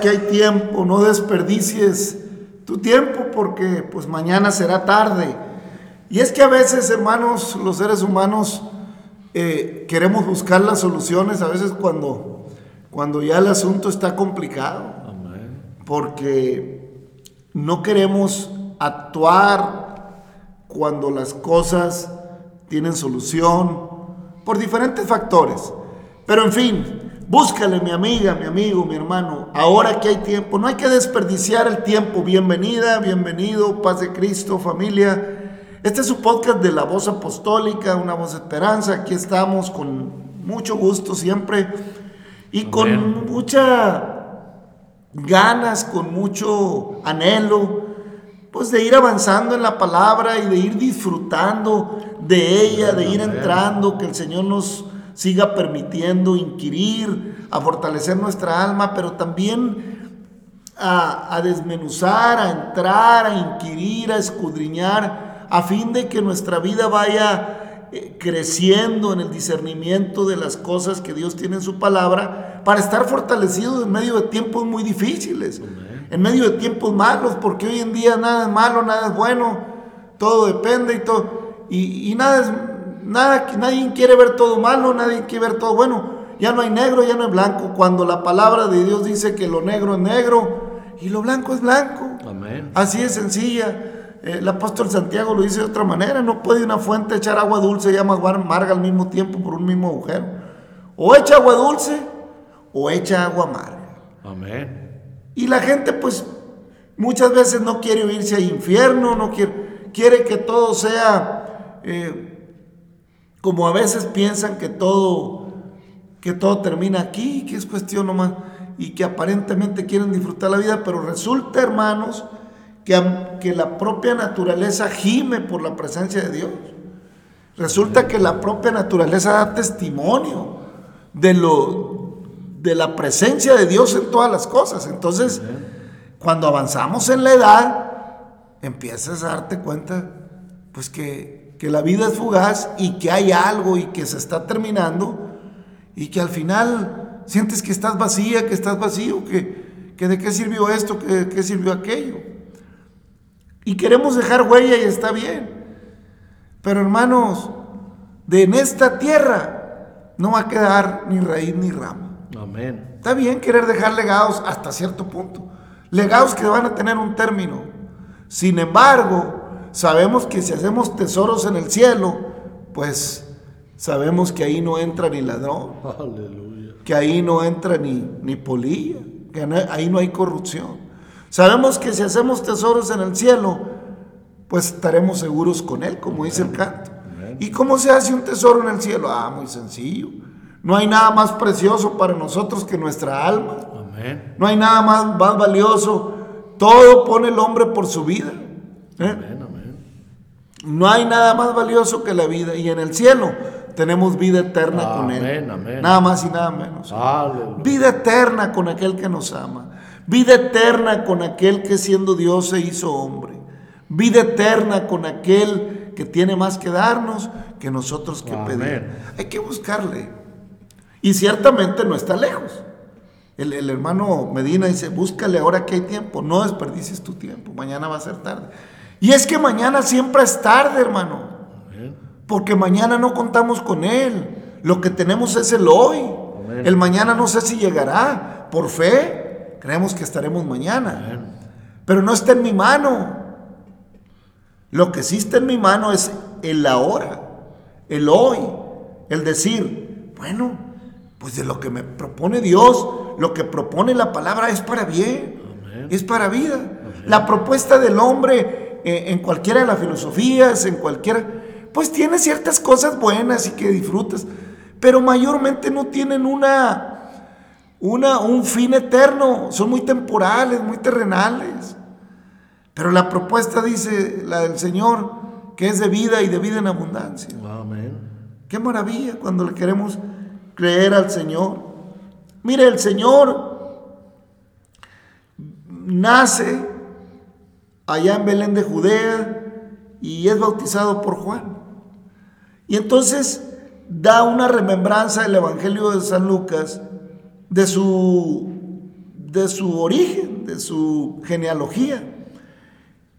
que hay tiempo, no desperdicies tu tiempo porque pues mañana será tarde. Y es que a veces, hermanos, los seres humanos eh, queremos buscar las soluciones, a veces cuando, cuando ya el asunto está complicado, porque no queremos actuar cuando las cosas tienen solución por diferentes factores. Pero en fin, búscale mi amiga, mi amigo, mi hermano, ahora que hay tiempo, no hay que desperdiciar el tiempo. Bienvenida, bienvenido, paz de Cristo, familia. Este es su podcast de la voz apostólica, una voz de esperanza. Aquí estamos con mucho gusto siempre y con mucha ganas, con mucho anhelo, pues de ir avanzando en la palabra y de ir disfrutando de ella, de ir entrando, que el Señor nos siga permitiendo inquirir, a fortalecer nuestra alma, pero también a, a desmenuzar, a entrar, a inquirir, a escudriñar, a fin de que nuestra vida vaya eh, creciendo en el discernimiento de las cosas que Dios tiene en su palabra, para estar fortalecidos en medio de tiempos muy difíciles, en medio de tiempos malos, porque hoy en día nada es malo, nada es bueno, todo depende y todo, y, y nada es, nada, nadie quiere ver todo malo, nadie quiere ver todo bueno, ya no hay negro, ya no hay blanco. Cuando la palabra de Dios dice que lo negro es negro y lo blanco es blanco. Amén. Así es sencilla. El apóstol Santiago lo dice de otra manera. No puede una fuente echar agua dulce y agua amarga al mismo tiempo por un mismo agujero. O echa agua dulce o echa agua amarga. Amén. Y la gente pues muchas veces no quiere irse al infierno, no quiere, quiere que todo sea eh, como a veces piensan que todo, que todo termina aquí, que es cuestión nomás, y que aparentemente quieren disfrutar la vida, pero resulta, hermanos, que, que la propia naturaleza gime por la presencia de Dios. Resulta que la propia naturaleza da testimonio de, lo, de la presencia de Dios en todas las cosas. Entonces, cuando avanzamos en la edad, empiezas a darte cuenta, pues que, que la vida es fugaz y que hay algo y que se está terminando y que al final sientes que estás vacía, que estás vacío, que, que de qué sirvió esto, que de qué sirvió aquello. Y queremos dejar huella y está bien. Pero hermanos, de en esta tierra no va a quedar ni raíz ni rama. Amén. Está bien querer dejar legados hasta cierto punto. Legados que van a tener un término. Sin embargo, sabemos que si hacemos tesoros en el cielo, pues sabemos que ahí no entra ni ladrón, Aleluya. que ahí no entra ni, ni polilla, que no- ahí no hay corrupción. Sabemos que si hacemos tesoros en el cielo, pues estaremos seguros con Él, como dice el canto. ¿Y cómo se hace un tesoro en el cielo? Ah, muy sencillo. No hay nada más precioso para nosotros que nuestra alma. Amén. No hay nada más, más valioso. Todo pone el hombre por su vida. ¿eh? Amén. Amén. No hay nada más valioso que la vida. Y en el cielo tenemos vida eterna con Él. Amén. Nada más y nada menos. Aleluya. Vida eterna con aquel que nos ama. Vida eterna con aquel que siendo Dios se hizo hombre. Vida eterna con aquel que tiene más que darnos que nosotros que Amén. pedir. Hay que buscarle. Y ciertamente no está lejos. El, el hermano Medina dice, búscale ahora que hay tiempo. No desperdicies tu tiempo. Mañana va a ser tarde. Y es que mañana siempre es tarde, hermano. Amén. Porque mañana no contamos con Él. Lo que tenemos es el hoy. Amén. El mañana no sé si llegará. Por fe, creemos que estaremos mañana. Amén. Pero no está en mi mano. Lo que sí está en mi mano es el ahora, el hoy, el decir, bueno, pues de lo que me propone Dios, lo que propone la palabra es para bien, es para vida. La propuesta del hombre eh, en cualquiera de las filosofías, en cualquiera, pues tiene ciertas cosas buenas y que disfrutas, pero mayormente no tienen una, una, un fin eterno, son muy temporales, muy terrenales. Pero la propuesta dice la del Señor, que es de vida y de vida en abundancia. Amén. Qué maravilla cuando le queremos creer al Señor. Mire, el Señor nace allá en Belén de Judea y es bautizado por Juan. Y entonces da una remembranza del Evangelio de San Lucas de su, de su origen, de su genealogía.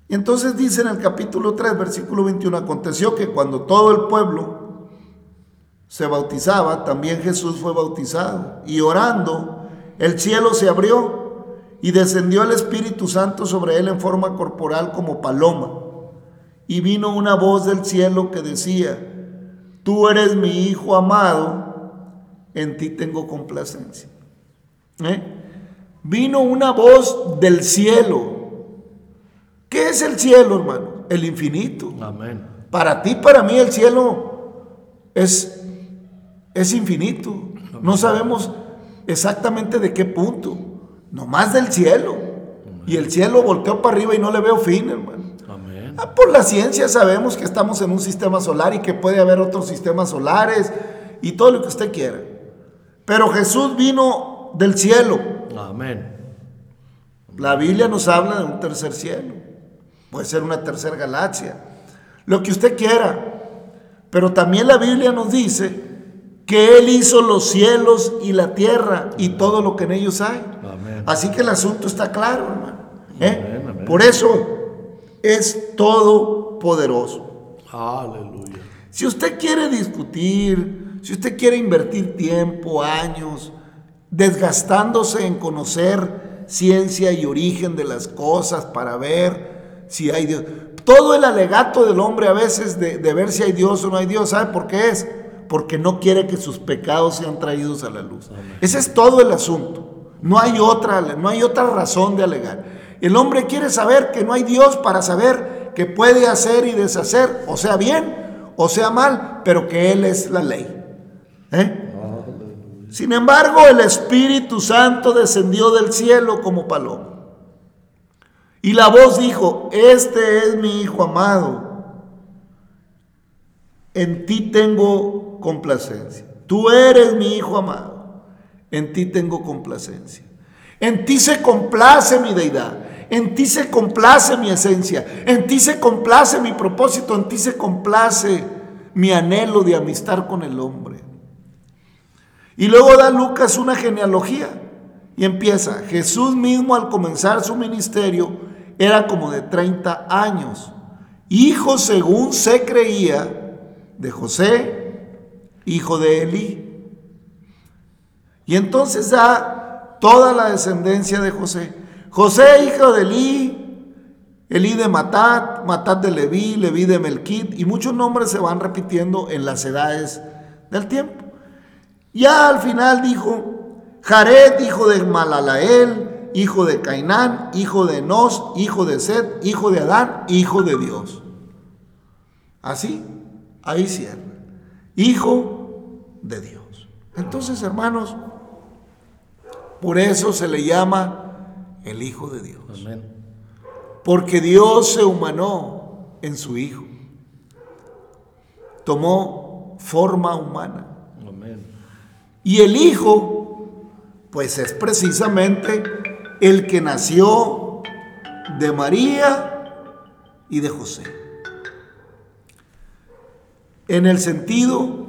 Y entonces dice en el capítulo 3, versículo 21, aconteció que cuando todo el pueblo se bautizaba, también Jesús fue bautizado. Y orando, el cielo se abrió y descendió el Espíritu Santo sobre él en forma corporal como paloma. Y vino una voz del cielo que decía, tú eres mi Hijo amado, en ti tengo complacencia. ¿Eh? Vino una voz del cielo. ¿Qué es el cielo, hermano? El infinito. Amén. Para ti, para mí, el cielo es, es infinito. No sabemos exactamente de qué punto. Nomás del cielo. Y el cielo volteó para arriba y no le veo fin, hermano. Amén. Ah, por la ciencia sabemos que estamos en un sistema solar y que puede haber otros sistemas solares y todo lo que usted quiera. Pero Jesús vino del cielo. Amén. La Biblia nos habla de un tercer cielo. Puede ser una tercera galaxia. Lo que usted quiera. Pero también la Biblia nos dice que Él hizo los cielos y la tierra y todo lo que en ellos hay. Amén. Así que el asunto está claro, hermano. ¿eh? Amén, amén. Por eso es todopoderoso. Aleluya. Si usted quiere discutir si usted quiere invertir tiempo, años, desgastándose en conocer ciencia y origen de las cosas para ver si hay Dios. Todo el alegato del hombre a veces de, de ver si hay Dios o no hay Dios, ¿sabe por qué es? Porque no quiere que sus pecados sean traídos a la luz. Ese es todo el asunto. No hay otra, no hay otra razón de alegar. El hombre quiere saber que no hay Dios para saber que puede hacer y deshacer, o sea bien, o sea mal, pero que Él es la ley. ¿Eh? Sin embargo, el Espíritu Santo descendió del cielo como paloma. Y la voz dijo, este es mi Hijo amado, en ti tengo complacencia. Tú eres mi Hijo amado, en ti tengo complacencia. En ti se complace mi deidad, en ti se complace mi esencia, en ti se complace mi propósito, en ti se complace mi anhelo de amistad con el hombre. Y luego da Lucas una genealogía y empieza, Jesús mismo al comenzar su ministerio era como de 30 años, hijo según se creía de José, hijo de Elí. Y entonces da toda la descendencia de José. José, hijo de Elí, Elí de Matat, Matat de Leví, Leví de Melquit, y muchos nombres se van repitiendo en las edades del tiempo. Ya al final dijo, Jared, hijo de Malalael, hijo de Cainán, hijo de Enos, hijo de Sed, hijo de Adán, hijo de Dios. Así, ahí cierra. Hijo de Dios. Entonces, hermanos, por eso se le llama el Hijo de Dios. Amén. Porque Dios se humanó en su Hijo. Tomó forma humana. Amén. Y el Hijo, pues es precisamente el que nació de María y de José. En el sentido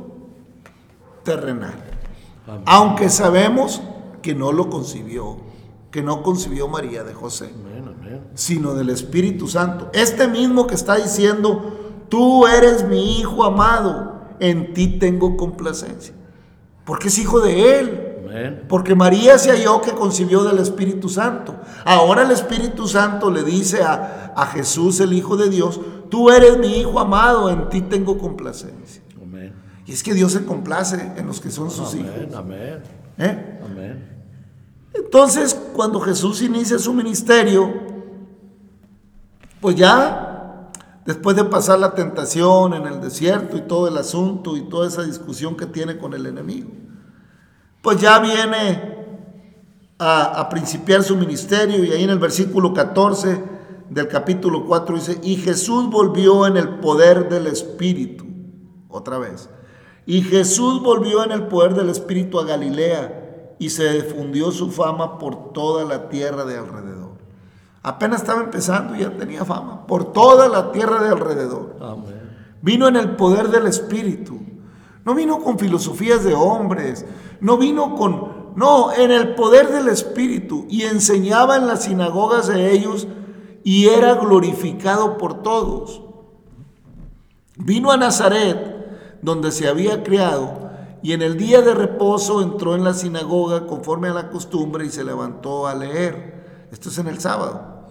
terrenal. Amén. Aunque sabemos que no lo concibió, que no concibió María de José, Amén. Amén. sino del Espíritu Santo. Este mismo que está diciendo, tú eres mi Hijo amado, en ti tengo complacencia. Porque es hijo de Él. Amén. Porque María se halló que concibió del Espíritu Santo. Ahora el Espíritu Santo le dice a, a Jesús, el Hijo de Dios, tú eres mi Hijo amado, en ti tengo complacencia. Amén. Y es que Dios se complace en los que son sus hijos. Amén. ¿eh? Amén. Entonces, cuando Jesús inicia su ministerio, pues ya, después de pasar la tentación en el desierto y todo el asunto y toda esa discusión que tiene con el enemigo, pues ya viene a, a principiar su ministerio y ahí en el versículo 14 del capítulo 4 dice, y Jesús volvió en el poder del Espíritu, otra vez, y Jesús volvió en el poder del Espíritu a Galilea y se difundió su fama por toda la tierra de alrededor. Apenas estaba empezando y ya tenía fama por toda la tierra de alrededor. Amén. Vino en el poder del Espíritu. No vino con filosofías de hombres. No vino con... No, en el poder del Espíritu. Y enseñaba en las sinagogas de ellos y era glorificado por todos. Vino a Nazaret, donde se había criado, y en el día de reposo entró en la sinagoga conforme a la costumbre y se levantó a leer. Esto es en el sábado.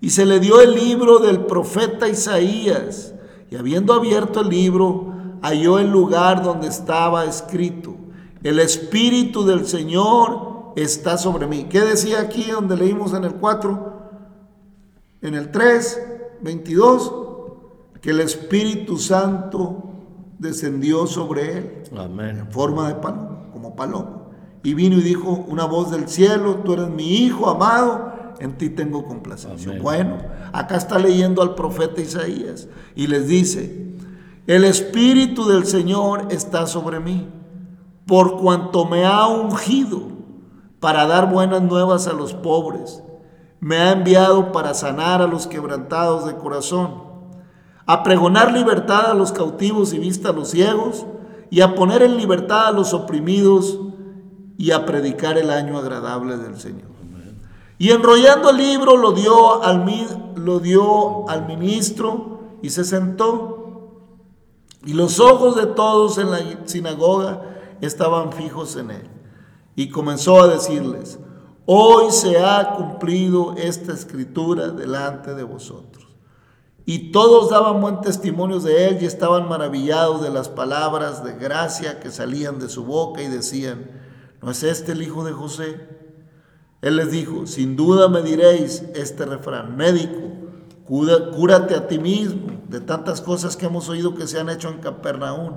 Y se le dio el libro del profeta Isaías. Y habiendo abierto el libro, halló el lugar donde estaba escrito, el Espíritu del Señor está sobre mí. ¿Qué decía aquí donde leímos en el 4? En el 3, 22, que el Espíritu Santo descendió sobre él Amén. en forma de paloma, como paloma. Y vino y dijo una voz del cielo, tú eres mi hijo amado, en ti tengo complacencia. Amén. Bueno, acá está leyendo al profeta Isaías y les dice, el Espíritu del Señor está sobre mí, por cuanto me ha ungido para dar buenas nuevas a los pobres, me ha enviado para sanar a los quebrantados de corazón, a pregonar libertad a los cautivos y vista a los ciegos, y a poner en libertad a los oprimidos, y a predicar el año agradable del Señor. Y enrollando el libro lo dio al, lo dio al ministro y se sentó. Y los ojos de todos en la sinagoga estaban fijos en él. Y comenzó a decirles, hoy se ha cumplido esta escritura delante de vosotros. Y todos daban buen testimonio de él y estaban maravillados de las palabras de gracia que salían de su boca y decían, ¿no es este el hijo de José? Él les dijo, sin duda me diréis este refrán, médico, cúrate a ti mismo de tantas cosas que hemos oído que se han hecho en Capernaum,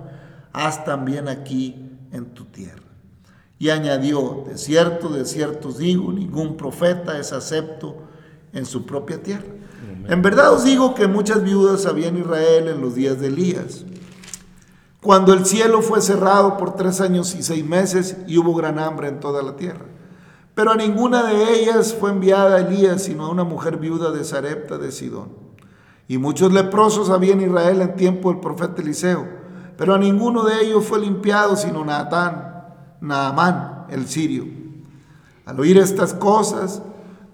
haz también aquí en tu tierra. Y añadió, de cierto, de cierto os digo, ningún profeta es acepto en su propia tierra. En verdad os digo que muchas viudas había en Israel en los días de Elías, cuando el cielo fue cerrado por tres años y seis meses y hubo gran hambre en toda la tierra. Pero a ninguna de ellas fue enviada Elías, sino a una mujer viuda de Sarepta de Sidón. Y muchos leprosos había en Israel en tiempo del profeta Eliseo, pero a ninguno de ellos fue limpiado, sino Natán, Naamán, el sirio. Al oír estas cosas,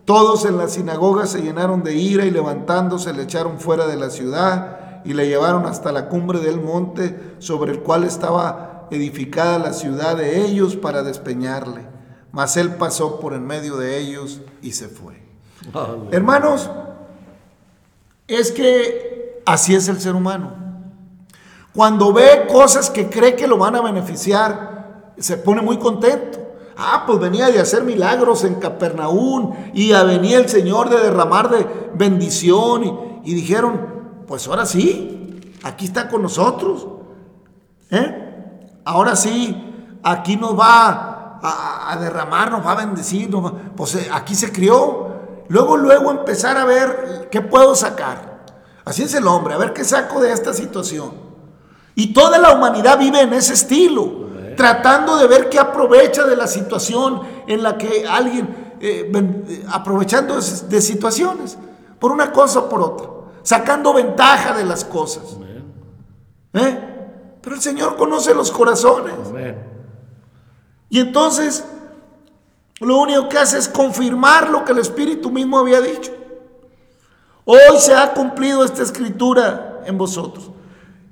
todos en la sinagoga se llenaron de ira y levantándose le echaron fuera de la ciudad y le llevaron hasta la cumbre del monte sobre el cual estaba edificada la ciudad de ellos para despeñarle. Mas él pasó por en medio de ellos y se fue. Hermanos, es que así es el ser humano. Cuando ve cosas que cree que lo van a beneficiar, se pone muy contento. Ah, pues venía de hacer milagros en Capernaum y venía el Señor de derramar de bendición y, y dijeron, pues ahora sí, aquí está con nosotros. ¿Eh? Ahora sí, aquí nos va a, a derramar, nos va a bendecir, nos va- pues eh, aquí se crió. Luego, luego empezar a ver qué puedo sacar. Así es el hombre, a ver qué saco de esta situación. Y toda la humanidad vive en ese estilo, tratando de ver qué aprovecha de la situación en la que alguien, eh, eh, aprovechando de, de situaciones, por una cosa o por otra, sacando ventaja de las cosas. ¿Eh? Pero el Señor conoce los corazones. Amén. Y entonces, lo único que hace es confirmar lo que el Espíritu mismo había dicho. Hoy se ha cumplido esta escritura en vosotros.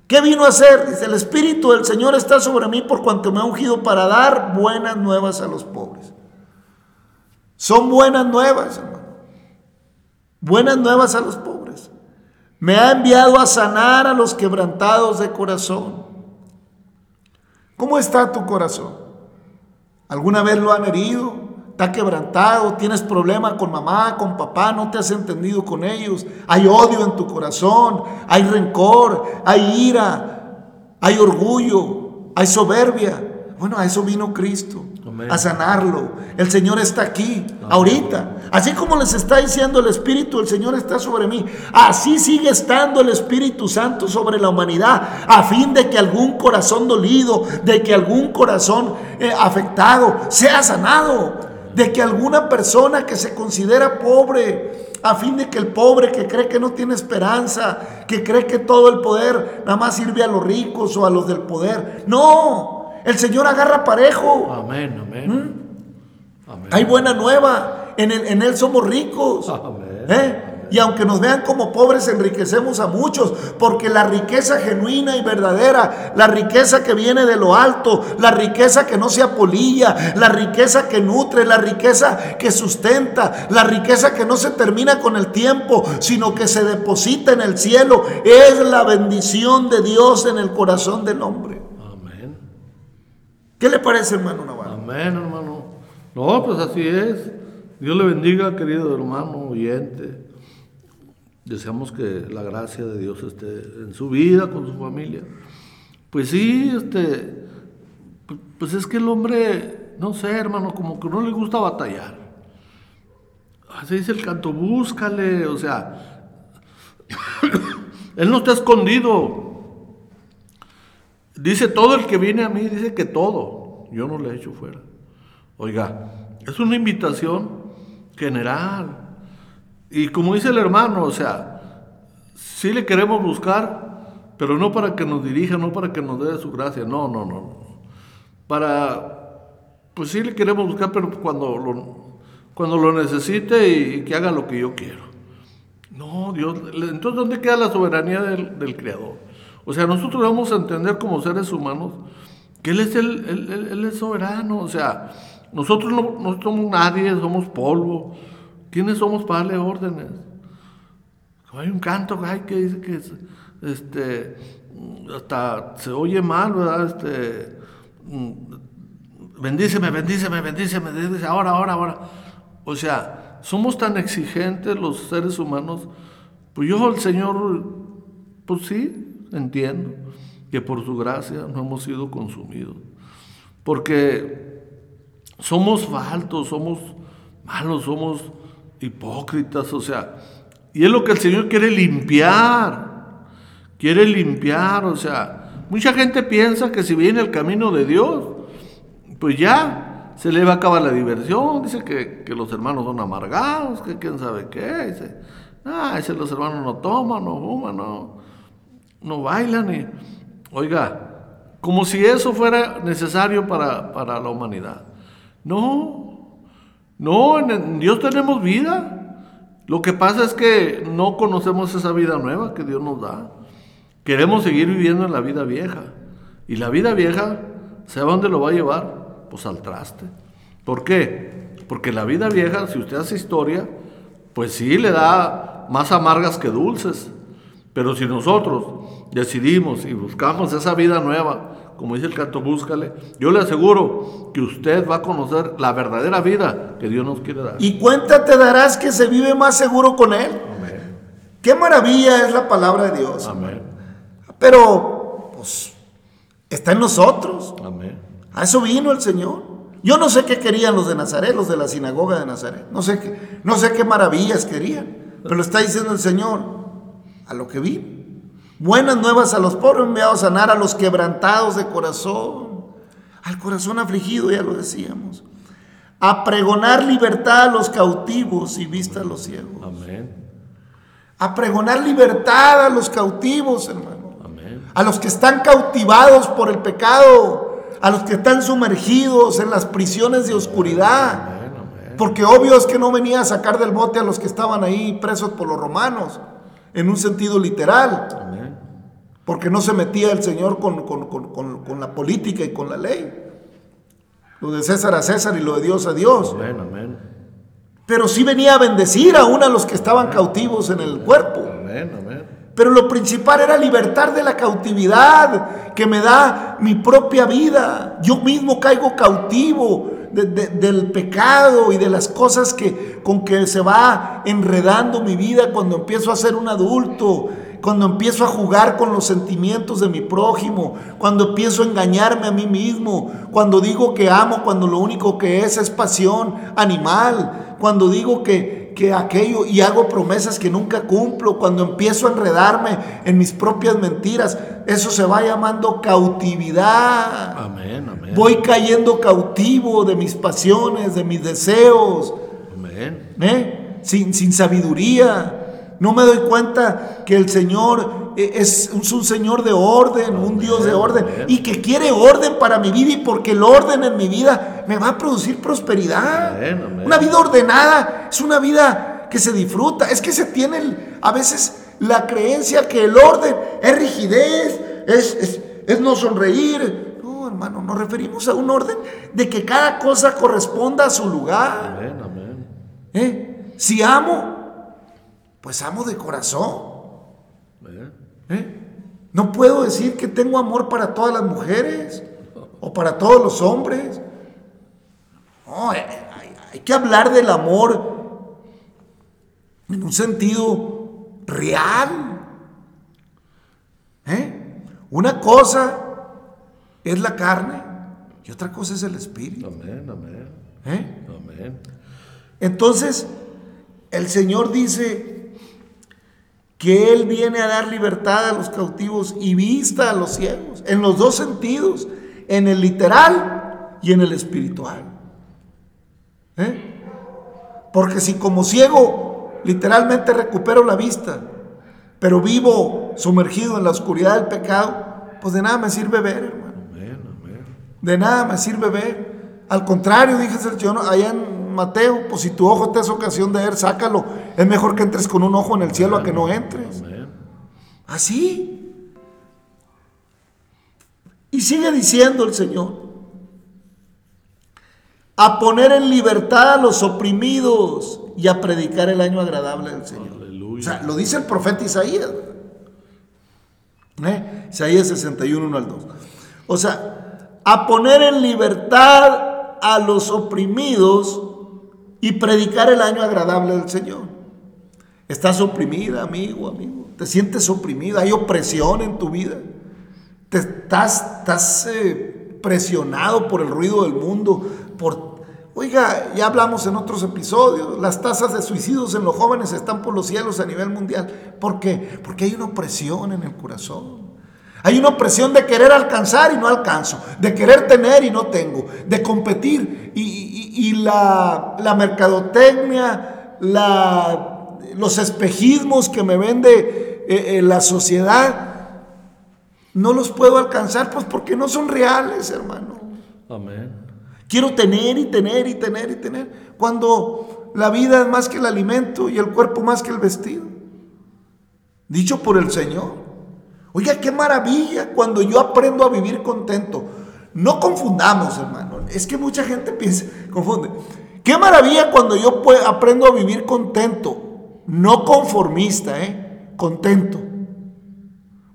¿Qué vino a hacer? Dice, el Espíritu del Señor está sobre mí por cuanto me ha ungido para dar buenas nuevas a los pobres. Son buenas nuevas, hermano. Buenas nuevas a los pobres. Me ha enviado a sanar a los quebrantados de corazón. ¿Cómo está tu corazón? ¿Alguna vez lo han herido? ¿Está quebrantado? ¿Tienes problema con mamá, con papá? ¿No te has entendido con ellos? ¿Hay odio en tu corazón? ¿Hay rencor? ¿Hay ira? ¿Hay orgullo? ¿Hay soberbia? Bueno, a eso vino Cristo, Amén. a sanarlo. El Señor está aquí, ahorita. Así como les está diciendo el Espíritu, el Señor está sobre mí. Así sigue estando el Espíritu Santo sobre la humanidad, a fin de que algún corazón dolido, de que algún corazón eh, afectado sea sanado, de que alguna persona que se considera pobre, a fin de que el pobre que cree que no tiene esperanza, que cree que todo el poder nada más sirve a los ricos o a los del poder. No, el Señor agarra parejo. Amén, amén. Amén. Hay buena nueva. En, él- en Él somos ricos. Amén. ¿Eh? Y aunque nos vean como pobres, enriquecemos a muchos. Porque la riqueza genuina y verdadera, la riqueza que viene de lo alto, la riqueza que no se apolilla, la riqueza que nutre, la riqueza que sustenta, la riqueza que no se termina con el tiempo, sino que se deposita en el cielo, es la bendición de Dios en el corazón del hombre. ¿Qué le parece, hermano Navarro? Amén, hermano. No, pues así es. Dios le bendiga, querido hermano oyente. Deseamos que la gracia de Dios esté en su vida, con su familia. Pues sí, este, pu- pues es que el hombre, no sé, hermano, como que no le gusta batallar. Así dice el canto, búscale, o sea, él no está escondido. Dice todo el que viene a mí, dice que todo. Yo no le echo fuera. Oiga, es una invitación general. Y como dice el hermano, o sea, sí le queremos buscar, pero no para que nos dirija, no para que nos dé su gracia. No, no, no. Para, pues sí le queremos buscar, pero cuando lo, cuando lo necesite y que haga lo que yo quiero. No, Dios, entonces ¿dónde queda la soberanía del Creador? O sea, nosotros debemos entender como seres humanos que Él es, el, él, él- Él es soberano. O sea, nosotros no, no somos nadie, somos polvo. ¿Quiénes somos para darle órdenes? Hay un canto ay, que dice que es, este, hasta se oye mal, ¿verdad? Este, mm, bendíceme, bendíceme, bendíceme, dice ahora, ahora, ahora. O sea, somos tan exigentes los seres humanos. Pues yo, el Señor, pues sí, entiendo que por su gracia no hemos sido consumidos. Porque somos faltos, somos malos, somos hipócritas, o sea, y es lo que el Señor quiere limpiar, quiere limpiar, o sea, mucha gente piensa que si viene el camino de Dios, pues ya se le va a acabar la diversión, dice que, que los hermanos son amargados, que quién sabe qué, dice, ah, dice los hermanos no toman, no fuman, no, no bailan, y, oiga, como si eso fuera necesario para, para la humanidad. No, no, en- en Dios tenemos vida. Lo que pasa es que no conocemos esa vida nueva que Dios nos da. Queremos seguir viviendo en la vida vieja. Y la vida vieja, ¿sabe dónde lo va a llevar? Pues al traste. ¿Por qué? Porque la vida vieja, si usted hace historia, pues sí le da más amargas que dulces. Pero si nosotros decidimos y buscamos esa vida nueva, como dice el canto, búscale, yo le aseguro que usted va a conocer la verdadera vida que Dios nos quiere dar. Y cuenta te darás que se vive más seguro con Él. Amén. Qué maravilla es la palabra de Dios. Amén. Pero, pues, está en nosotros. Amén. A eso vino el Señor. Yo no sé qué querían los de Nazaret, los de la sinagoga de Nazaret. No sé qué, no sé qué maravillas querían. Pero está diciendo el Señor, a lo que vino. Buenas nuevas a los pobres, enviados a sanar a los quebrantados de corazón. Al corazón afligido, ya lo decíamos. A pregonar libertad a los cautivos y vista a los ciegos. Amén. A pregonar libertad a los cautivos, hermano Amén. a los que están cautivados por el pecado, a los que están sumergidos en las prisiones de oscuridad. Amén. Amén. Porque obvio es que no venía a sacar del bote a los que estaban ahí presos por los romanos, en un sentido literal, Amén. Porque no se metía el Señor con, con- con- con- la política y con la ley. Lo de César a César y lo de Dios a Dios. Amén. Amén. Pero sí venía a bendecir aún a los que estaban cautivos en el cuerpo. Amén. Amén. Pero lo principal era libertar de la cautividad que me da mi propia vida. Yo mismo caigo cautivo de- de- del pecado y de las cosas que, con que se va enredando mi vida cuando empiezo a ser un adulto, cuando empiezo a jugar con los sentimientos de mi prójimo, cuando empiezo a engañarme a mí mismo, cuando digo que amo cuando lo único que es es pasión animal, cuando digo que, que aquello y hago promesas que nunca cumplo, cuando empiezo a enredarme en mis propias mentiras, eso se va llamando cautividad. Amén. Amén. Voy cayendo cautivo de mis pasiones, de mis deseos, Amén. ¿eh? sin, sin sabiduría. No me doy cuenta que el Señor eh, es, es un Señor de orden, un Dios de orden, y que quiere orden para mi vida y porque el orden en mi vida me va a producir prosperidad. Una vida ordenada es una vida que se disfruta. Es que se tiene el- a veces la creencia que el orden es rigidez, es, es- es no sonreír. No, hermano, nos referimos a un orden de que cada cosa corresponda a su lugar. Amén. Amén. ¿Eh? Si amo, pues amo de corazón. Amén. ¿eh? No puedo decir que tengo amor para todas las mujeres o para todos los hombres. No, eh, hay, hay que hablar del amor en un sentido real. ¿eh? Una cosa es la carne y otra cosa es el espíritu. Amén. Amén. ¿eh? Amén. Entonces, el Señor dice que Él viene a dar libertad a los cautivos y vista a los ciegos, en los dos sentidos, en el literal y en el espiritual. ¿Eh? Porque si como ciego literalmente recupero la vista, pero vivo sumergido en la oscuridad del pecado, pues de nada me sirve ver, hermano. De nada me sirve ver. Al contrario, dije el Señor allá en Mateo, pues si tu ojo te es ocasión de ver, sácalo. Es mejor que entres con un ojo en el cielo a que no entres. Amén. Así. Y sigue diciendo el Señor, a poner en libertad a los oprimidos y a predicar el año agradable del Señor. Aleluya. O sea, lo dice el profeta Isaías. ¿Eh? Isaías 61, 1 al 2. O sea, a poner en libertad a los oprimidos y predicar el año agradable del Señor. Estás oprimida, amigo, amigo. Te sientes oprimida, hay opresión en tu vida. Te estás, estás eh, presionado por el ruido del mundo, por Oiga, ya hablamos en otros episodios, las tasas de suicidios en los jóvenes están por los cielos a nivel mundial. ¿Por qué? Porque hay una opresión en el corazón. Hay una opresión de querer alcanzar y no alcanzo, de querer tener y no tengo, de competir y, y- la, la mercadotecnia, la, los espejismos que me vende eh, eh, la sociedad, no los puedo alcanzar pues porque no son reales, hermano. Amén. Quiero tener y tener y tener y tener. Cuando la vida es más que el alimento y el cuerpo más que el vestido. Dicho por el Señor. Oiga, qué maravilla cuando yo aprendo a vivir contento. No confundamos, hermano. Es que mucha gente piensa, confunde. Qué maravilla cuando yo aprendo a vivir contento. No conformista, ¿eh? Contento.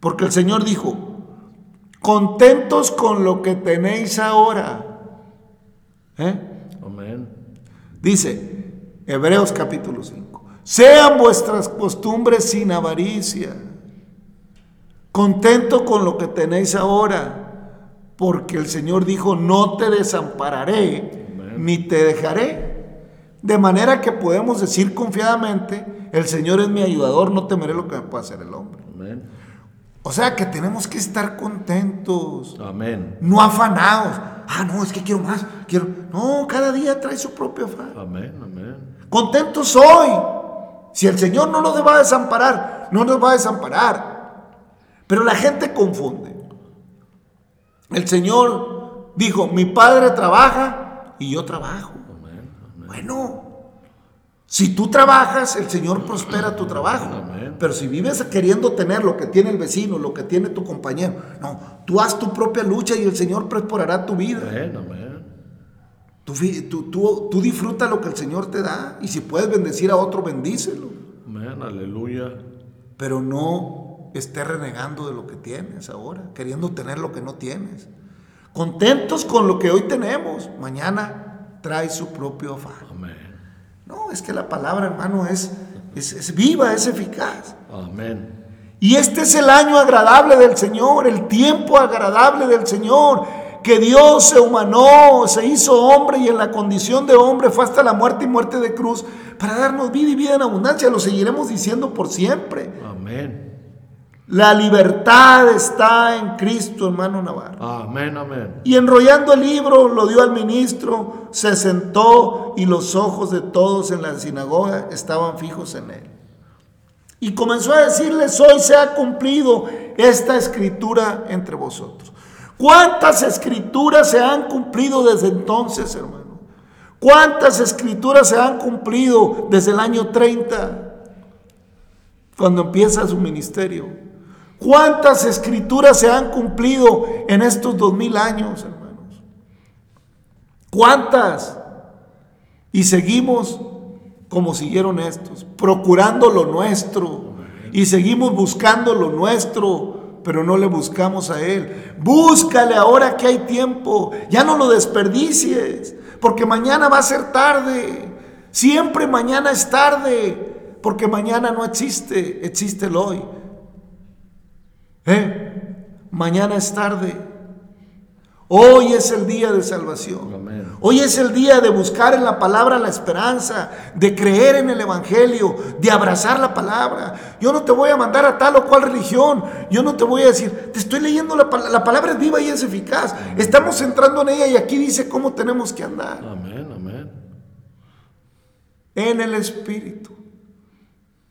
Porque el Señor dijo, contentos con lo que tenéis ahora. ¿Eh? Amén. Dice Hebreos capítulo 5. Sean vuestras costumbres sin avaricia. Contento con lo que tenéis ahora. Porque el Señor dijo, no te desampararé, ni te dejaré. De manera que podemos decir confiadamente, el Señor es mi ayudador, no temeré lo que me pueda hacer el hombre. O sea que tenemos que estar contentos Amén. no afanados. Ah, no, es que quiero más, quiero. No, cada día trae su propio afán. Amén. Amén. Contento soy. Si el Señor no nos va a desamparar, no nos va a desamparar. Pero la gente confunde. El Señor dijo, mi padre trabaja y yo trabajo. Amén. Amén. Bueno, si tú trabajas, el Señor prospera tu trabajo. Amén. Pero si vives queriendo tener lo que tiene el vecino, lo que tiene tu compañero, no, tú haz tu propia lucha y el Señor prosperará tu vida. Tú, tú, tú disfruta lo que el Señor te da y si puedes bendecir a otro, bendícelo. Amén. Aleluya. Pero no estés renegando de lo que tienes ahora, queriendo tener lo que no tienes. Contentos con lo que hoy tenemos, mañana trae su propio afán. Amén. No, es que la palabra, hermano, es, es, es viva, es eficaz. Amén. Y este es el año agradable del Señor, el tiempo agradable del Señor, que Dios se humanó, se hizo hombre y en la condición de hombre fue hasta la muerte y muerte de cruz para darnos vida y vida en abundancia. Lo seguiremos diciendo por siempre. Amén. La libertad está en Cristo, hermano Navarro. Amén. Amén. Y enrollando el libro, lo dio al ministro, se sentó y los ojos de todos en la sinagoga estaban fijos en él. Y comenzó a decirles, hoy se ha cumplido esta escritura entre vosotros. ¿Cuántas escrituras se han cumplido desde entonces, hermano? ¿Cuántas escrituras se han cumplido desde el año 30, cuando empieza su ministerio? ¿Cuántas escrituras se han cumplido en estos dos mil años, hermanos? ¿Cuántas? Y seguimos como siguieron estos, procurando lo nuestro. Y seguimos buscando lo nuestro, pero no le buscamos a Él. Búscale ahora que hay tiempo. Ya no lo desperdicies, porque mañana va a ser tarde. Siempre mañana es tarde, porque mañana no existe, existe el hoy. ¿Eh? Mañana es tarde. Hoy es el día de salvación. Amén. Hoy es el día de buscar en la palabra la esperanza, de creer en el Evangelio, de abrazar la palabra. Yo no te voy a mandar a tal o cual religión. Yo no te voy a decir, te estoy leyendo la palabra. La palabra es viva y es eficaz. Estamos entrando en ella y aquí dice cómo tenemos que andar. Amén. Amén. En el Espíritu.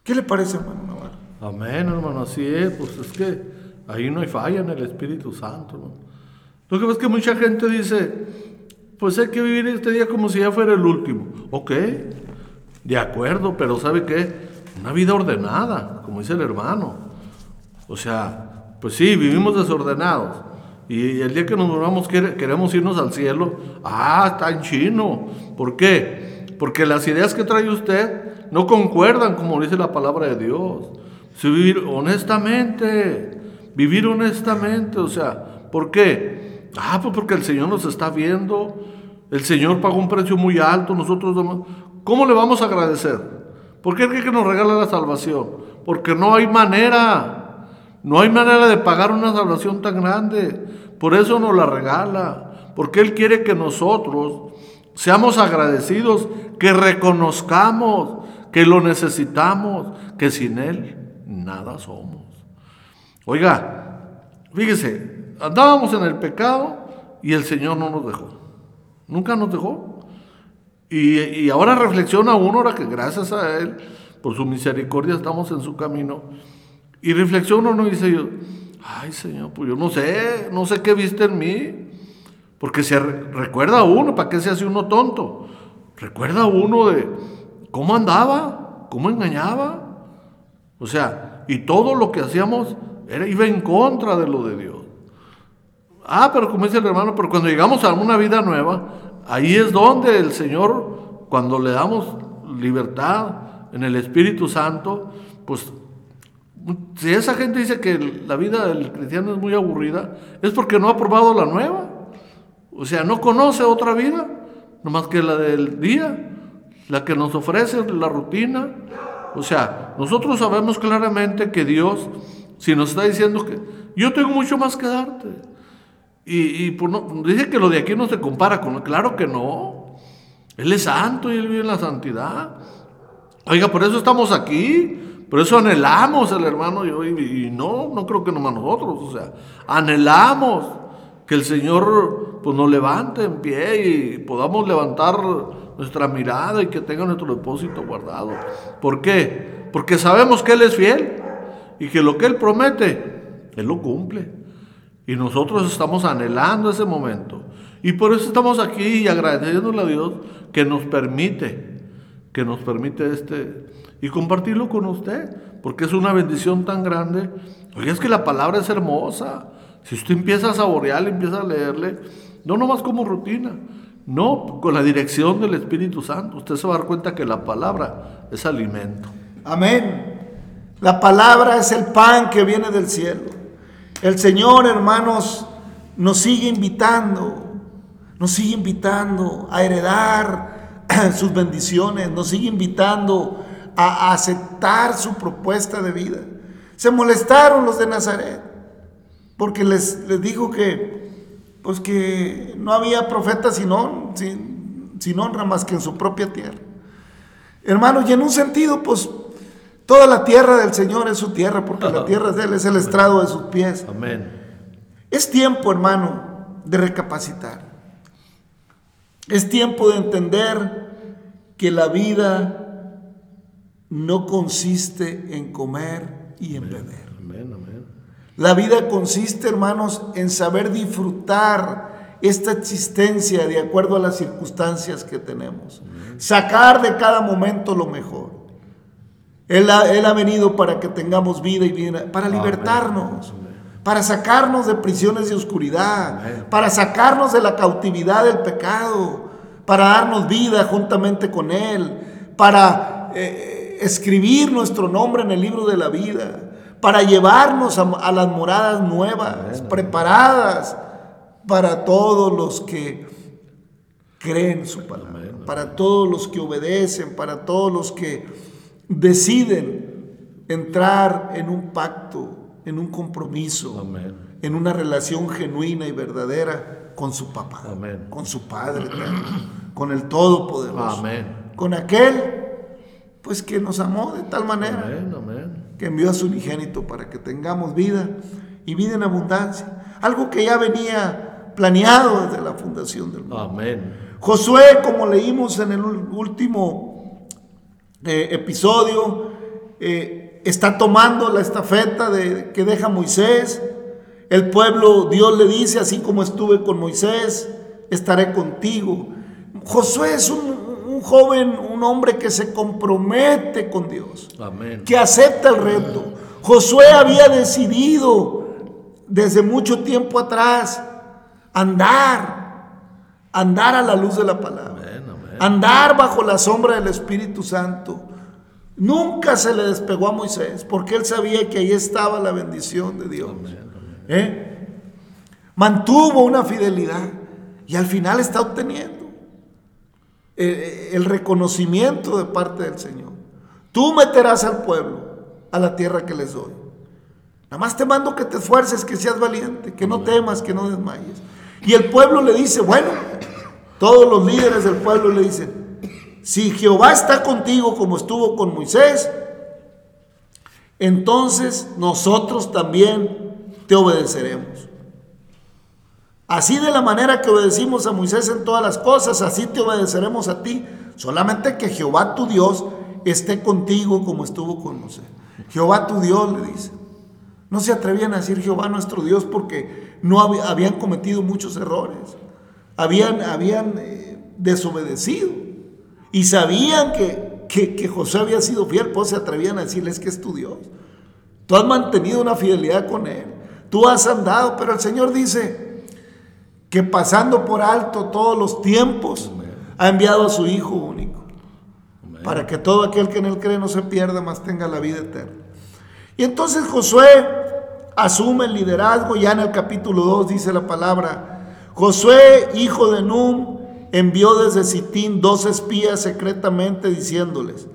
¿Qué le parece, hermano Navarro? Amén, hermano, así es. Pues es que ahí no hay falla en el Espíritu Santo, hermano. Lo que pasa es que mucha gente dice, pues hay que vivir este día como si ya fuera el último. Ok, de acuerdo, pero ¿sabe qué? Una vida ordenada, como dice el hermano. O sea, pues sí, vivimos desordenados, Y el día que nos moramos queremos irnos al cielo. Ah, está en chino. ¿Por qué? Porque las ideas que trae usted no concuerdan, como dice la palabra de Dios. Si vivir honestamente, vivir honestamente, o sea, ¿por qué? Ah, pues porque el Señor nos está viendo. El Señor pagó un precio muy alto, nosotros ¿Cómo le vamos a agradecer? ¿Por qué es que nos regala la salvación? Porque no hay manera. No hay manera de pagar una salvación tan grande. Por eso nos la regala. Porque Él quiere que nosotros seamos agradecidos, que reconozcamos que lo necesitamos, que sin Él nada somos. Oiga, fíjese, andábamos en el pecado y el Señor no nos dejó. Nunca nos dejó. Y, y ahora reflexiona uno, ahora que gracias a Él, por su misericordia, estamos en su camino y reflexiono uno y dice yo, ay Señor, pues yo no sé, no sé qué viste en mí. Porque se recuerda uno, ¿para qué se hace uno tonto? Recuerda uno de cómo andaba, cómo engañaba. O sea, y todo lo que hacíamos iba en contra de lo de Dios. Ah, pero como dice el hermano, pero cuando llegamos a una vida nueva, ahí es donde el Señor, cuando le damos libertad en el Espíritu Santo, pues si esa gente dice que la vida del cristiano es muy aburrida, es porque no ha probado la nueva. O sea, no conoce otra vida, nomás que la del día, la que nos ofrece la rutina. O sea, nosotros sabemos claramente que Dios, si nos está diciendo que yo tengo mucho más que darte, y, y pues no, dice que lo de aquí no se compara con, claro que no. Él es santo y él vive en la santidad. Oiga, por eso estamos aquí. Por eso anhelamos el hermano y, y, no, no creo que nomás nosotros, o sea, anhelamos que el Señor pues nos levante en pie y podamos levantar nuestra mirada y que tenga nuestro depósito guardado. ¿Por qué? Porque sabemos que Él es fiel y que lo que Él promete, Él lo cumple. Y nosotros estamos anhelando ese momento. Y por eso estamos aquí y agradeciéndole a Dios que nos permite, que nos permite este, y compartirlo con usted, porque es una bendición tan grande. Oye, es que la palabra es hermosa. Si usted empieza a saborearle, empieza a leerle, no nomás como rutina, no, con la dirección del Espíritu Santo, usted se va a dar cuenta que la palabra es alimento. Amén. La palabra es el pan que viene del cielo. El Señor, hermanos, nos sigue invitando, nos sigue invitando a heredar sus bendiciones, nos sigue invitando a aceptar su propuesta de vida. Se molestaron los de Nazaret porque les, les dijo que, pues que no había profeta sino, sin, sin honra más que en su propia tierra. Hermanos, y en un sentido, pues toda la tierra del Señor es su tierra, porque la tierra de Él es el estrado de sus pies. Amén. Es tiempo, hermano, de recapacitar. Es tiempo de entender que la vida no consiste en comer y en beber. La vida consiste, hermanos, en saber disfrutar esta existencia de acuerdo a las circunstancias que tenemos. Sacar de cada momento lo mejor. Él ha, él ha, venido para que tengamos vida y vida, para libertarnos, para sacarnos de prisiones de oscuridad, para sacarnos de la cautividad del pecado, para darnos vida juntamente con Él, para... Eh, escribir nuestro nombre en el libro de la vida, para llevarnos a, las moradas nuevas, preparadas para todos los que creen su palabra, para todos los que obedecen, para todos los que deciden entrar en un pacto, en un compromiso, en una relación genuina y verdadera con su papá, con su Padre, con el Todopoderoso, con aquel pues que nos amó de tal manera que envió a su unigénito para que tengamos vida y vida en abundancia. Algo que ya venía planeado desde la fundación del mundo. Amén. Josué, como leímos en el último eh, episodio, eh, está tomando la estafeta de, que deja Moisés. El pueblo, Dios le dice, así como estuve con Moisés, estaré contigo. Josué es un un joven, un hombre que se compromete con Dios, que acepta el reto. Josué había decidido desde mucho tiempo atrás andar, andar a la luz de la palabra, Amén, amén. Andar bajo la sombra del Espíritu Santo. Nunca se le despegó a Moisés porque él sabía que ahí estaba la bendición de Dios. ¿Eh? Mantuvo una fidelidad y al final está obteniendo eh, el reconocimiento de parte del Señor. Tú meterás al pueblo a la tierra que les doy. Nada más te mando que te esfuerces, que seas valiente, que no temas, que no desmayes. Y el pueblo le dice, bueno, todos los líderes del pueblo le dicen, si Jehová está contigo como estuvo con Moisés, entonces nosotros también te obedeceremos. Así de la manera que obedecimos a Moisés en todas las cosas, así te obedeceremos a ti. Solamente que Jehová tu Dios esté contigo como estuvo con Moisés. Jehová tu Dios le dice. No se atrevían a decir Jehová nuestro Dios porque no habían cometido muchos errores. Habían, habían eh, desobedecido. Y sabían que, que, que, José había sido fiel, pues se atrevían a decirles que es tu Dios. Tú has mantenido una fidelidad con Él. Tú has andado, pero el Señor dice que pasando por alto todos los tiempos, Amén. ha enviado a su Hijo único. Amén. Para que todo aquel que en Él cree no se pierda, más tenga la vida eterna. Y entonces Josué asume el liderazgo, ya en el capítulo 2 dice la palabra, Josué, hijo de Num, envió desde Sitín dos espías secretamente diciéndoles,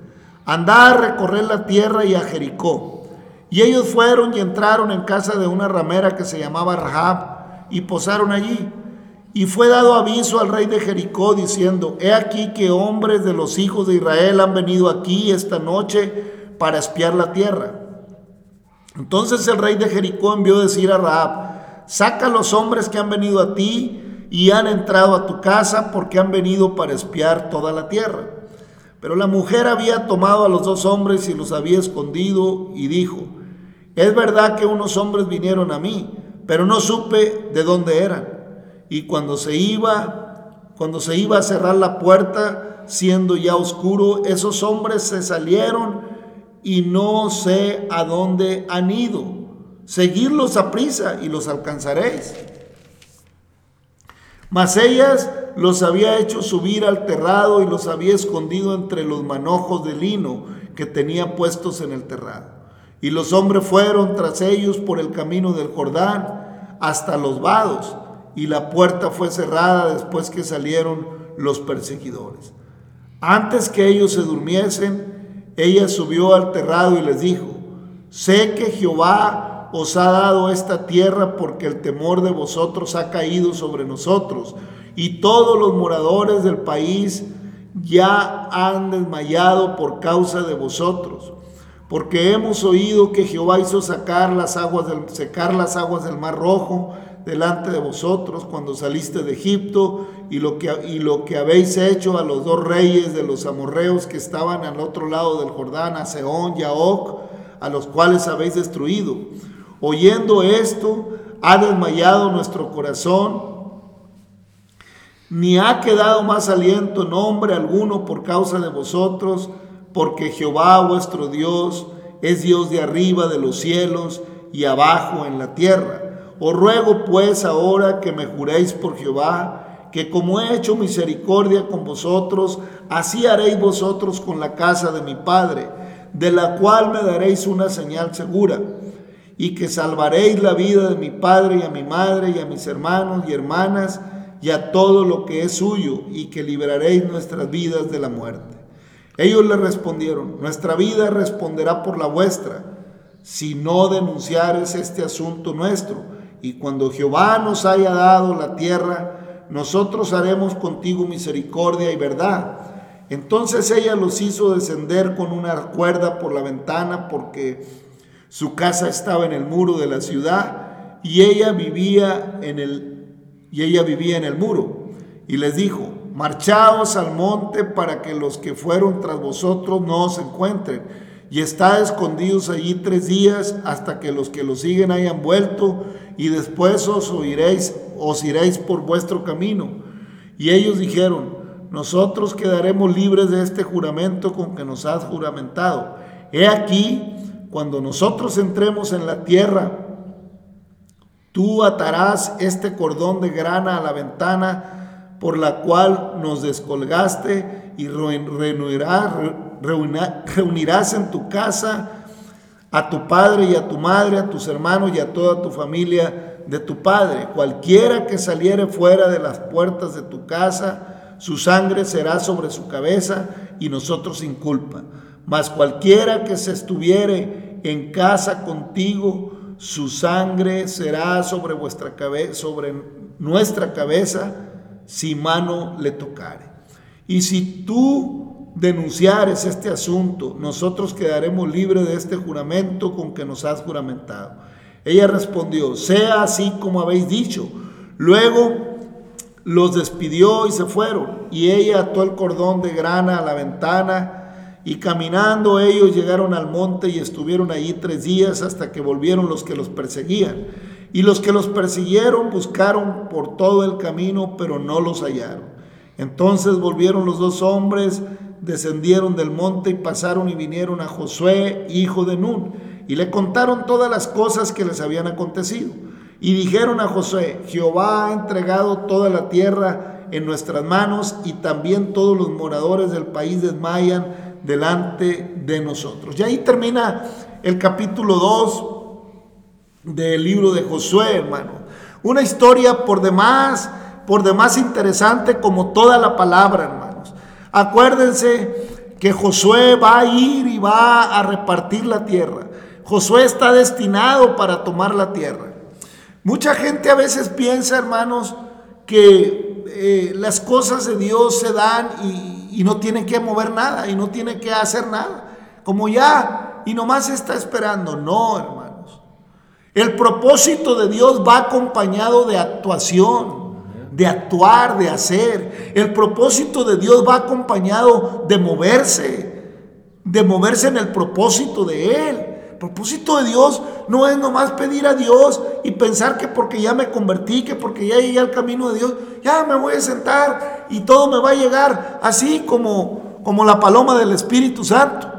andad a recorrer la tierra y a Jericó. Y ellos fueron y entraron en casa de una ramera que se llamaba Rahab y posaron allí. Y fue dado aviso al rey de Jericó diciendo, he aquí que hombres de los hijos de Israel han venido aquí esta noche para espiar la tierra. Entonces el rey de Jericó envió decir a Rahab, saca a los hombres que han venido a ti y han entrado a tu casa porque han venido para espiar toda la tierra. Pero la mujer había tomado a los dos hombres y los había escondido y dijo, es verdad que unos hombres vinieron a mí, pero no supe de dónde eran. Y cuando se iba, cuando se iba a cerrar la puerta, siendo ya oscuro, esos hombres se salieron y no sé a dónde han ido. Seguidlos a prisa y los alcanzaréis. Mas ellas los había hecho subir al terrado y los había escondido entre los manojos de lino que tenían puestos en el terrado. Y los hombres fueron tras ellos por el camino del Jordán hasta los vados, y la puerta fue cerrada después que salieron los perseguidores. Antes que ellos se durmiesen, ella subió al terrado y les dijo, sé que Jehová os ha dado esta tierra porque el temor de vosotros ha caído sobre nosotros, y todos los moradores del país ya han desmayado por causa de vosotros porque hemos oído que Jehová hizo sacar las aguas del, secar las aguas del mar rojo delante de vosotros cuando saliste de Egipto y lo, que, y lo que habéis hecho a los dos reyes de los amorreos que estaban al otro lado del Jordán, a Seón y a Oc, a los cuales habéis destruido. Oyendo esto, ha desmayado nuestro corazón, ni ha quedado más aliento en hombre alguno por causa de vosotros, porque Jehová vuestro Dios es Dios de arriba de los cielos y abajo en la tierra. Os ruego pues ahora que me juréis por Jehová, que como he hecho misericordia con vosotros, así haréis vosotros con la casa de mi Padre, de la cual me daréis una señal segura, y que salvaréis la vida de mi Padre y a mi madre y a mis hermanos y hermanas y a todo lo que es suyo, y que libraréis nuestras vidas de la muerte. Ellos le respondieron, nuestra vida responderá por la vuestra, si no denunciares este asunto nuestro. Y cuando Jehová nos haya dado la tierra, nosotros haremos contigo misericordia y verdad. Entonces ella los hizo descender con una cuerda por la ventana porque su casa estaba en el muro de la ciudad y ella vivía en el y ella vivía en el muro y les dijo marchaos al monte para que los que fueron tras vosotros no os encuentren, y estad escondidos allí tres días hasta que los que los siguen hayan vuelto, y después os oiréis, os iréis por vuestro camino. Y ellos dijeron, nosotros quedaremos libres de este juramento con que nos has juramentado. He aquí, cuando nosotros entremos en la tierra Tú atarás este cordón de grana a la ventana por la cual nos descolgaste y reunirás, reunirás en tu casa a tu padre y a tu madre, a tus hermanos y a toda tu familia de tu padre. Cualquiera que saliere fuera de las puertas de tu casa, su sangre será sobre su cabeza y nosotros sin culpa. Mas cualquiera que se estuviere en casa contigo, su sangre será sobre vuestra cabeza, sobre nuestra cabeza, si mano le tocare. Y si tú denunciares este asunto, nosotros quedaremos libres de este juramento con que nos has juramentado. Ella respondió, sea así como habéis dicho. Luego los despidió y se fueron, y ella ató el cordón de grana a la ventana, y caminando ellos llegaron al monte y estuvieron allí tres días hasta que volvieron los que los perseguían. Y los que los persiguieron buscaron por todo el camino, pero no los hallaron. Entonces volvieron los dos hombres, descendieron del monte y pasaron y vinieron a Josué, hijo de Nun, y le contaron todas las cosas que les habían acontecido. Y dijeron a Josué, Jehová ha entregado toda la tierra en nuestras manos y también todos los moradores del país desmayan delante de nosotros. Y ahí termina el capítulo 2 del libro de Josué, hermano. Una historia por demás, por demás interesante como toda la palabra, hermanos. Acuérdense que Josué va a ir y va a repartir la tierra. Josué está destinado para tomar la tierra. Mucha gente a veces piensa, hermanos, que eh, las cosas de Dios se dan y, y no tiene que mover nada y no tiene que hacer nada. Como ya y nomás está esperando. No, hermanos. El propósito de Dios va acompañado de actuación, de actuar, de hacer. El propósito de Dios va acompañado de moverse, de moverse en el propósito de Él. El propósito de Dios no es nomás pedir a Dios y pensar que porque ya me convertí, que porque ya llegué al camino de Dios, ya me voy a sentar y todo me va a llegar así como, como la paloma del Espíritu Santo.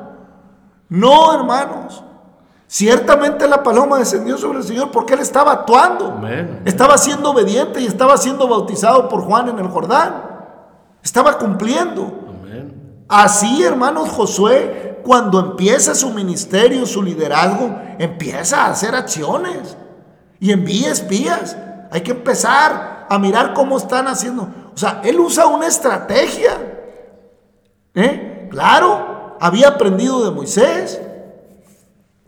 No, hermanos. Ciertamente la paloma descendió sobre el Señor porque Él estaba actuando. Estaba siendo obediente y estaba siendo bautizado por Juan en el Jordán. Estaba cumpliendo. Así, hermanos, Josué, cuando empieza su ministerio, su liderazgo, empieza a hacer acciones y envía espías. Hay que empezar a mirar cómo están haciendo. O sea, él usa una estrategia. ¿Eh? Claro, había aprendido de Moisés.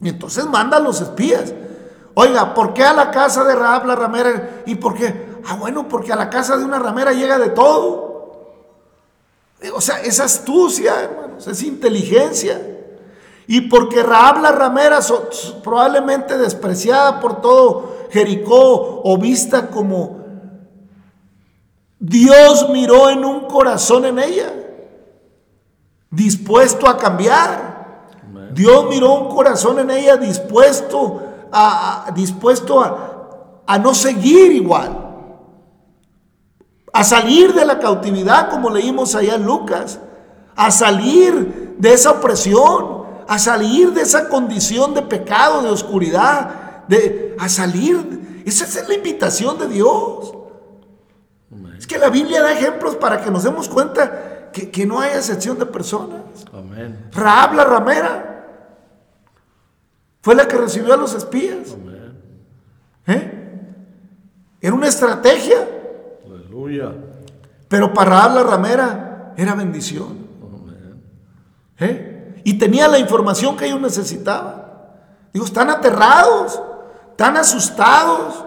Y entonces manda a los espías. Oiga, ¿por qué a la casa de Raab la ramera? ¿Y por qué? Ah, bueno, porque a la casa de una ramera llega de todo. O sea, es astucia, hermanos, es inteligencia. Y porque Raab la ramera, probablemente despreciada por todo Jericó o vista como Dios miró en un corazón en ella, dispuesto a cambiar. Dios miró un corazón en ella dispuesto a, dispuesto a, a no seguir igual a salir de la cautividad, como leímos allá en Lucas, a salir de esa opresión, a salir de esa condición de pecado, de oscuridad, de, a salir. Esa es la invitación de Dios. Es que la Biblia da ejemplos para que nos demos cuenta que, no hay excepción de personas. Amén. Raab la ramera fue la que recibió a los espías. ¿Eh? Era una estrategia. Pero para la ramera era bendición. ¿Eh? Y tenía la información que ellos necesitaban. Digo, están aterrados, están asustados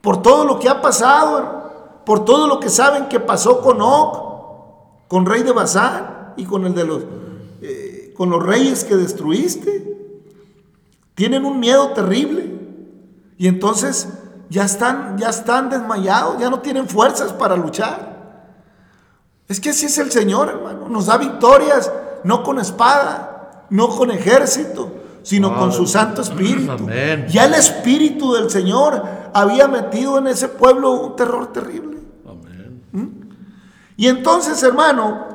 por todo lo que ha pasado, por todo lo que saben que pasó con Og, con rey de Bazán y con el de los, eh, con los reyes que destruiste. Tienen un miedo terrible. Y entonces ya están, ya están desmayados, ya no tienen fuerzas para luchar. Es que así es el Señor, hermano. Nos da victorias, no con espada, no con ejército, sino con su Santo Espíritu. Ya el Espíritu del Señor había metido en ese pueblo un terror terrible. ¿Mm? Y entonces, hermano,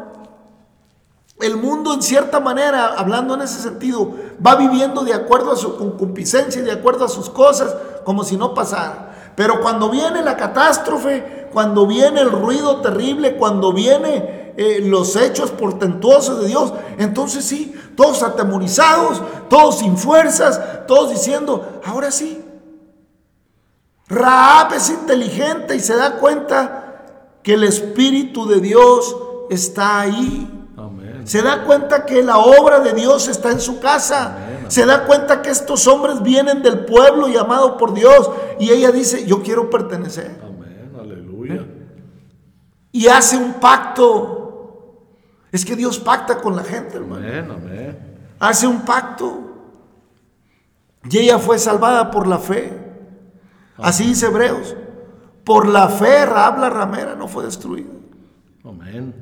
el mundo en cierta manera, hablando en ese sentido, va viviendo de acuerdo a su concupiscencia y de acuerdo a sus cosas, como si no pasara. Pero cuando viene la catástrofe, cuando viene el ruido terrible, cuando viene eh, los hechos portentuosos de Dios, entonces sí, todos atemorizados, todos sin fuerzas, todos diciendo, ahora sí. Raab es inteligente y se da cuenta que el Espíritu de Dios está ahí. Amén. Se da cuenta que la obra de Dios está en su casa. Se da cuenta que estos hombres vienen del pueblo llamado por Dios. Y ella dice, yo quiero pertenecer. Amén. Aleluya. Y hace un pacto. Es que Dios pacta con la gente, hermano. Amén. Amén. Hace un pacto. Y ella fue salvada por la fe. Así dice Hebreos. Por la fe, Raab la ramera no fue destruida. Amén.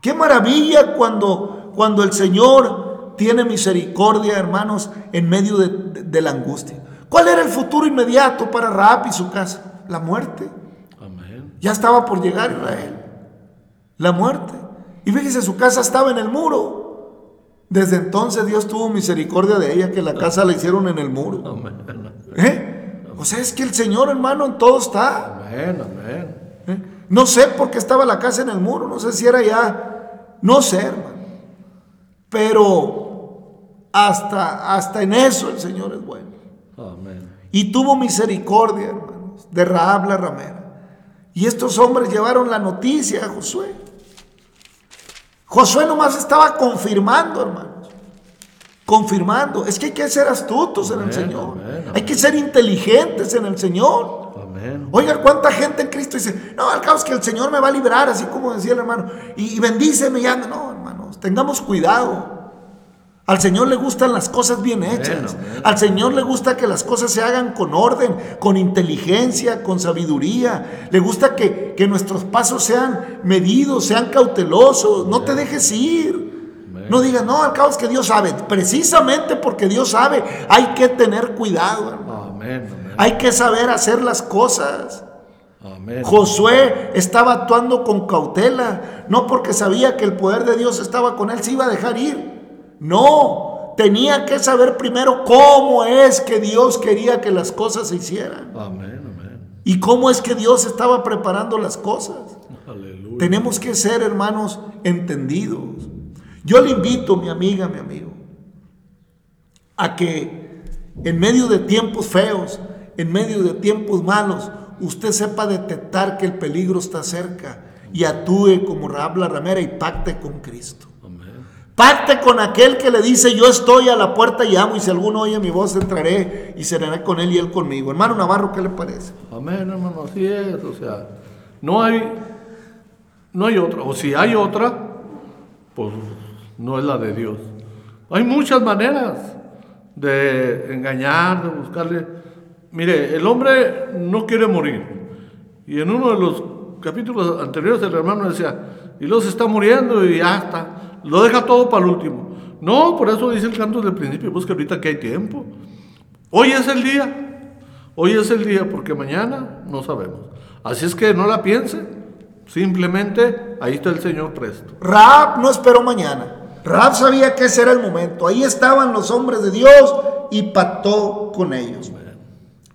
Qué maravilla cuando, cuando el Señor tiene misericordia, hermanos, en medio de, de- de la angustia. ¿Cuál era el futuro inmediato para Raab y su casa? La muerte. Amén. Ya estaba por llegar Israel. La muerte. Y fíjese, su casa estaba en el muro. Desde entonces Dios tuvo misericordia de ella, que la casa la hicieron en el muro. ¿Eh? O sea, es que el Señor, hermano, en todo está. Amén. Amén. ¿Eh? No sé por qué estaba la casa en el muro, no sé si era ya, no sé, hermano. Pero hasta, hasta en eso el Señor es bueno. Amén. Y tuvo misericordia, hermanos, de Raab la ramera. Y estos hombres llevaron la noticia a Josué. Josué nomás estaba confirmando, hermanos. Confirmando. Es que hay que ser astutos en el Señor. amén, Hay que ser inteligentes en el Señor. Oiga, cuánta gente en Cristo dice, no, al cabo es que el Señor me va a librar, así como decía el hermano, y, y bendíceme ya. No, hermanos, tengamos cuidado. Al Señor le gustan las cosas bien hechas. Al Señor le gusta que las cosas se hagan con orden, con inteligencia, con sabiduría. Le gusta que, que nuestros pasos sean medidos, sean cautelosos. No te dejes ir. No digas, no, al cabo es que Dios sabe. Precisamente porque Dios sabe, hay que tener cuidado, hermano. Hay que saber hacer las cosas. Amén. Josué estaba actuando con cautela, no porque sabía que el poder de Dios estaba con él, se iba a dejar ir. No, tenía que saber primero cómo es que Dios quería que las cosas se hicieran Amén. Amén. y cómo es que Dios estaba preparando las cosas. Aleluya. Tenemos que ser, hermanos, entendidos. Yo le invito, mi amiga, mi amigo, a que en medio de tiempos feos, en medio de tiempos malos, usted sepa detectar que el peligro está cerca y actúe como Rahab la ramera y pacte con Cristo. Pacte con aquel que le dice, yo estoy a la puerta y amo, y si alguno oye mi voz, entraré y cenaré con él y él conmigo. Hermano Navarro, ¿qué le parece? Amén, hermano, así es. O sea, no hay, no hay otra. O si hay otra, pues no es la de Dios. Hay muchas maneras de engañar, de buscarle. Mire, el hombre no quiere morir. Y en uno de los capítulos anteriores el hermano decía, y se está muriendo y ya está. Lo deja todo para el último. No, por eso dice el canto del principio, busca ahorita que hay tiempo. Hoy es el día. Hoy es el día porque mañana no sabemos. Así es que no la piense. Simplemente ahí está el Señor presto. Raab no esperó mañana. Raab sabía que ese era el momento. Ahí estaban los hombres de Dios y pactó con ellos.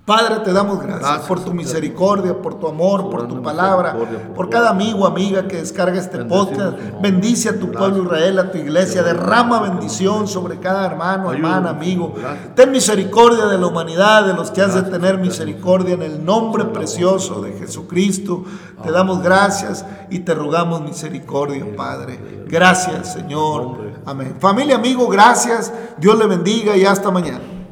Padre, te damos gracias, Gracias, por tu misericordia, por tu amor, por tu palabra, por cada amigo, amiga que descarga este podcast. Bendice a tu Gracias. pueblo Israel, a tu iglesia. Derrama bendición sobre cada hermano, hermana, amigo. Ten misericordia de la humanidad, de los que has de tener misericordia en el nombre precioso de Jesucristo. Te damos gracias y te rogamos misericordia, Padre. Gracias, Señor. Amén. Familia, amigo, gracias. Dios le bendiga y hasta mañana.